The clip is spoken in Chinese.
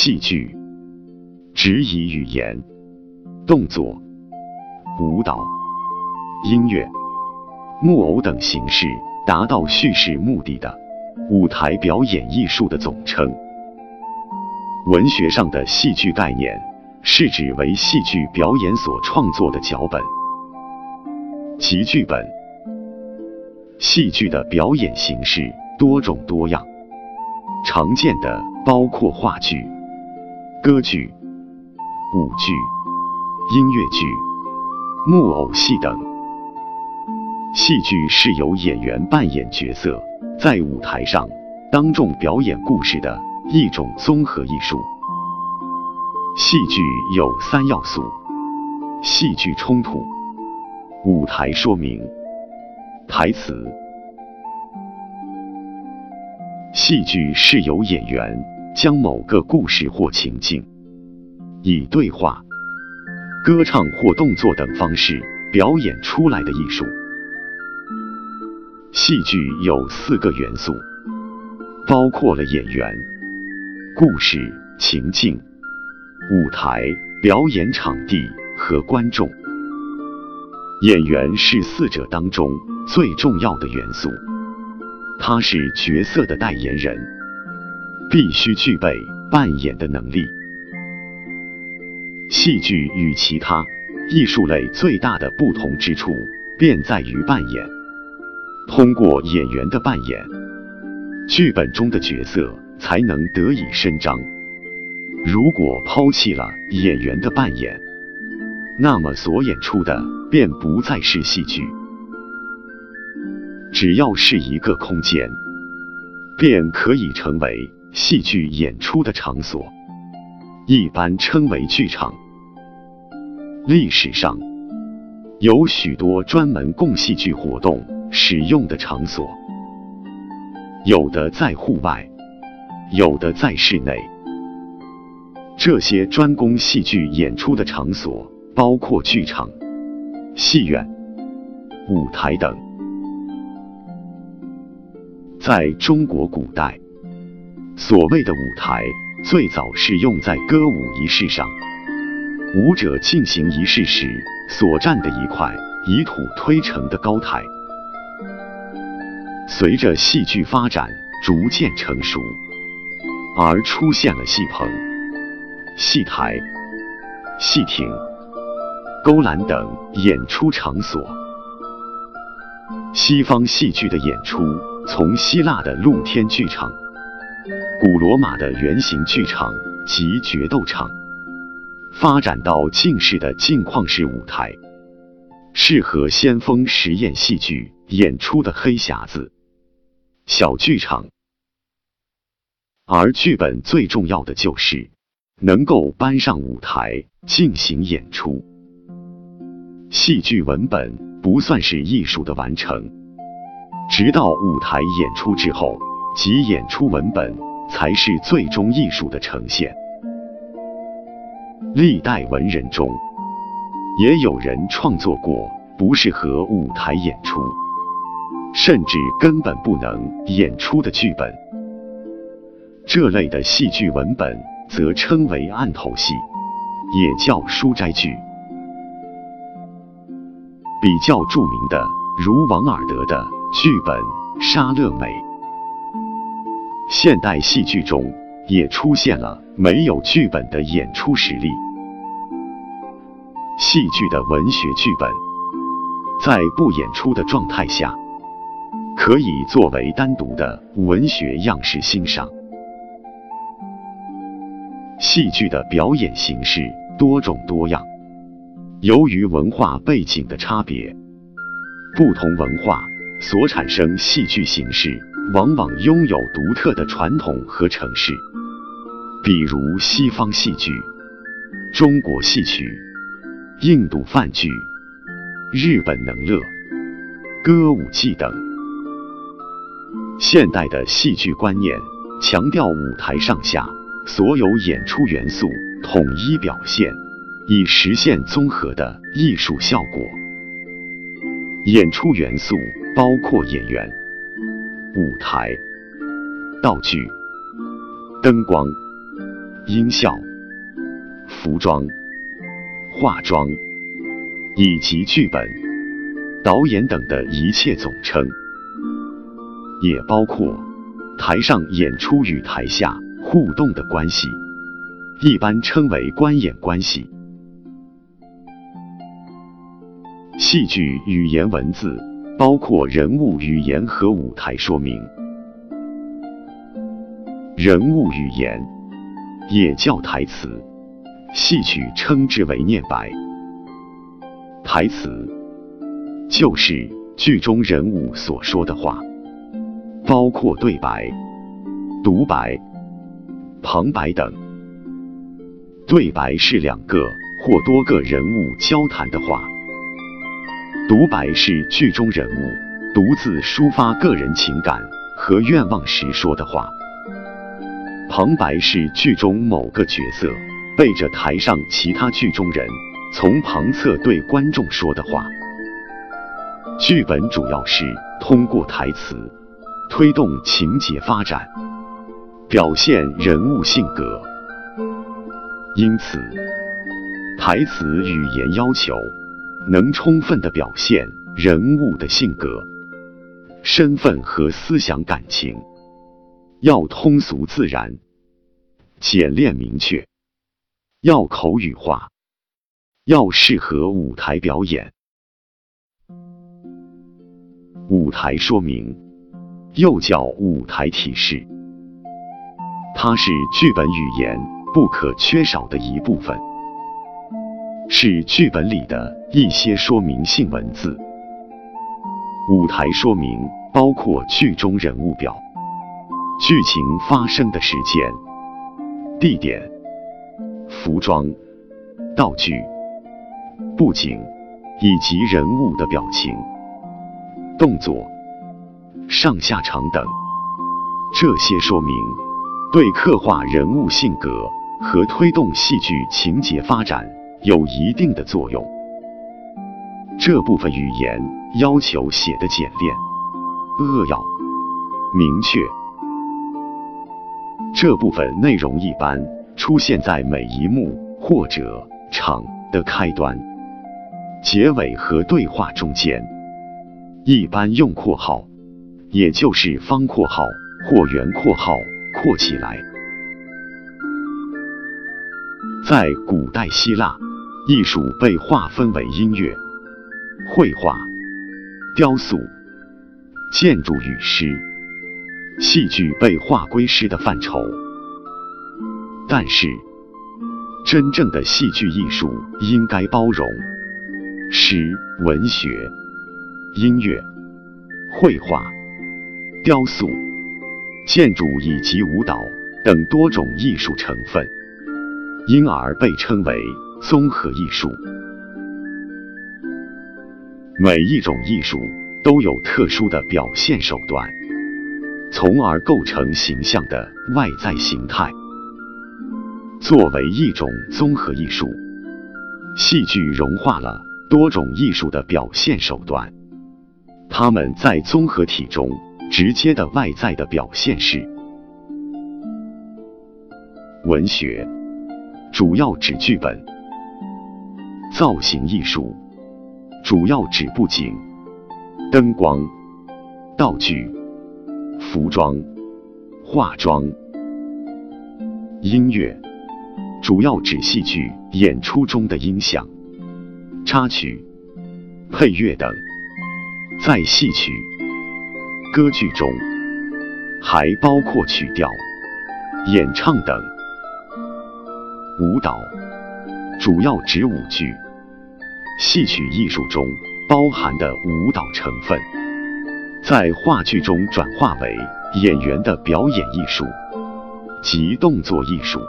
戏剧指以语言、动作、舞蹈、音乐、木偶等形式达到叙事目的的舞台表演艺术的总称。文学上的戏剧概念是指为戏剧表演所创作的脚本及剧本。戏剧的表演形式多种多样，常见的包括话剧、歌剧、舞剧、音乐剧、木偶戏等。戏剧是由演员扮演角色，在舞台上当众表演故事的一种综合艺术。戏剧有三要素：戏剧冲突、舞台说明。台词：戏剧是由演员将某个故事或情境，以对话、歌唱或动作等方式表演出来的艺术。戏剧有四个元素，包括了演员、故事情境、舞台表演场地和观众。演员是四者当中。最重要的元素，他是角色的代言人，必须具备扮演的能力。戏剧与其他艺术类最大的不同之处，便在于扮演。通过演员的扮演，剧本中的角色才能得以伸张。如果抛弃了演员的扮演，那么所演出的便不再是戏剧。只要是一个空间，便可以成为戏剧演出的场所，一般称为剧场。历史上有许多专门供戏剧活动使用的场所，有的在户外，有的在室内。这些专供戏剧演出的场所包括剧场、戏院、舞台等。在中国古代，所谓的舞台最早是用在歌舞仪式上，舞者进行仪式时所站的一块以土推成的高台。随着戏剧发展逐渐成熟，而出现了戏棚、戏台、戏亭、勾栏等演出场所。西方戏剧的演出。从希腊的露天剧场、古罗马的圆形剧场及决斗场，发展到近世的镜框式舞台，适合先锋实验戏剧演出的黑匣子小剧场。而剧本最重要的就是能够搬上舞台进行演出。戏剧文本不算是艺术的完成。直到舞台演出之后，即演出文本才是最终艺术的呈现。历代文人中，也有人创作过不适合舞台演出，甚至根本不能演出的剧本。这类的戏剧文本则称为案头戏，也叫书斋剧。比较著名的，如王尔德的。剧本《沙乐美》，现代戏剧中也出现了没有剧本的演出实例。戏剧的文学剧本，在不演出的状态下，可以作为单独的文学样式欣赏。戏剧的表演形式多种多样，由于文化背景的差别，不同文化。所产生戏剧形式，往往拥有独特的传统和程式，比如西方戏剧、中国戏曲、印度梵剧、日本能乐、歌舞伎等。现代的戏剧观念强调舞台上下所有演出元素统一表现，以实现综合的艺术效果。演出元素。包括演员、舞台、道具、灯光、音效、服装、化妆以及剧本、导演等的一切总称，也包括台上演出与台下互动的关系，一般称为观演关系。戏剧语言文字包括人物语言和舞台说明。人物语言也叫台词，戏曲称之为念白。台词就是剧中人物所说的话，包括对白、独白、旁白等。对白是两个或多个人物交谈的话。独白是剧中人物独自抒发个人情感和愿望时说的话。旁白是剧中某个角色背着台上其他剧中人从旁侧对观众说的话。剧本主要是通过台词推动情节发展，表现人物性格。因此，台词语言要求。能充分的表现人物的性格、身份和思想感情，要通俗自然、简练明确，要口语化，要适合舞台表演。舞台说明又叫舞台提示，它是剧本语言不可缺少的一部分。是剧本里的一些说明性文字。舞台说明包括剧中人物表、剧情发生的时间、地点、服装、道具、布景。以及人物的表情、动作、上下场等。这些说明。对刻画人物性格和推动戏剧情节发展。有一定的作用。这部分语言要求写的简练、扼要、明确。这部分内容一般出现在每一幕或者场的开端、结尾和对话中间，一般用括号，也就是方括号或圆括号括起来。在古代希腊。艺术被划分为音乐、绘画、雕塑、建筑与诗，戏剧被划归诗的范畴。但是，真正的戏剧艺术应该包容诗、文学、音乐、绘画、雕塑、建筑以及舞蹈等多种艺术成分，因而被称为。综合艺术，每一种艺术都有特殊的表现手段，从而构成形象的外在形态。作为一种综合艺术，戏剧融化了多种艺术的表现手段，它们在综合体中直接的外在的表现是文学，主要指剧本。造型艺术主要指布景、灯光、道具、服装、化妆；音乐主要指戏剧演出中的音响、插曲、配乐等。在戏曲、歌剧中，还包括曲调、演唱等。舞蹈。主要指舞剧，戏曲艺术中包含的舞蹈成分，在话剧中转化为演员的表演艺术及动作艺术。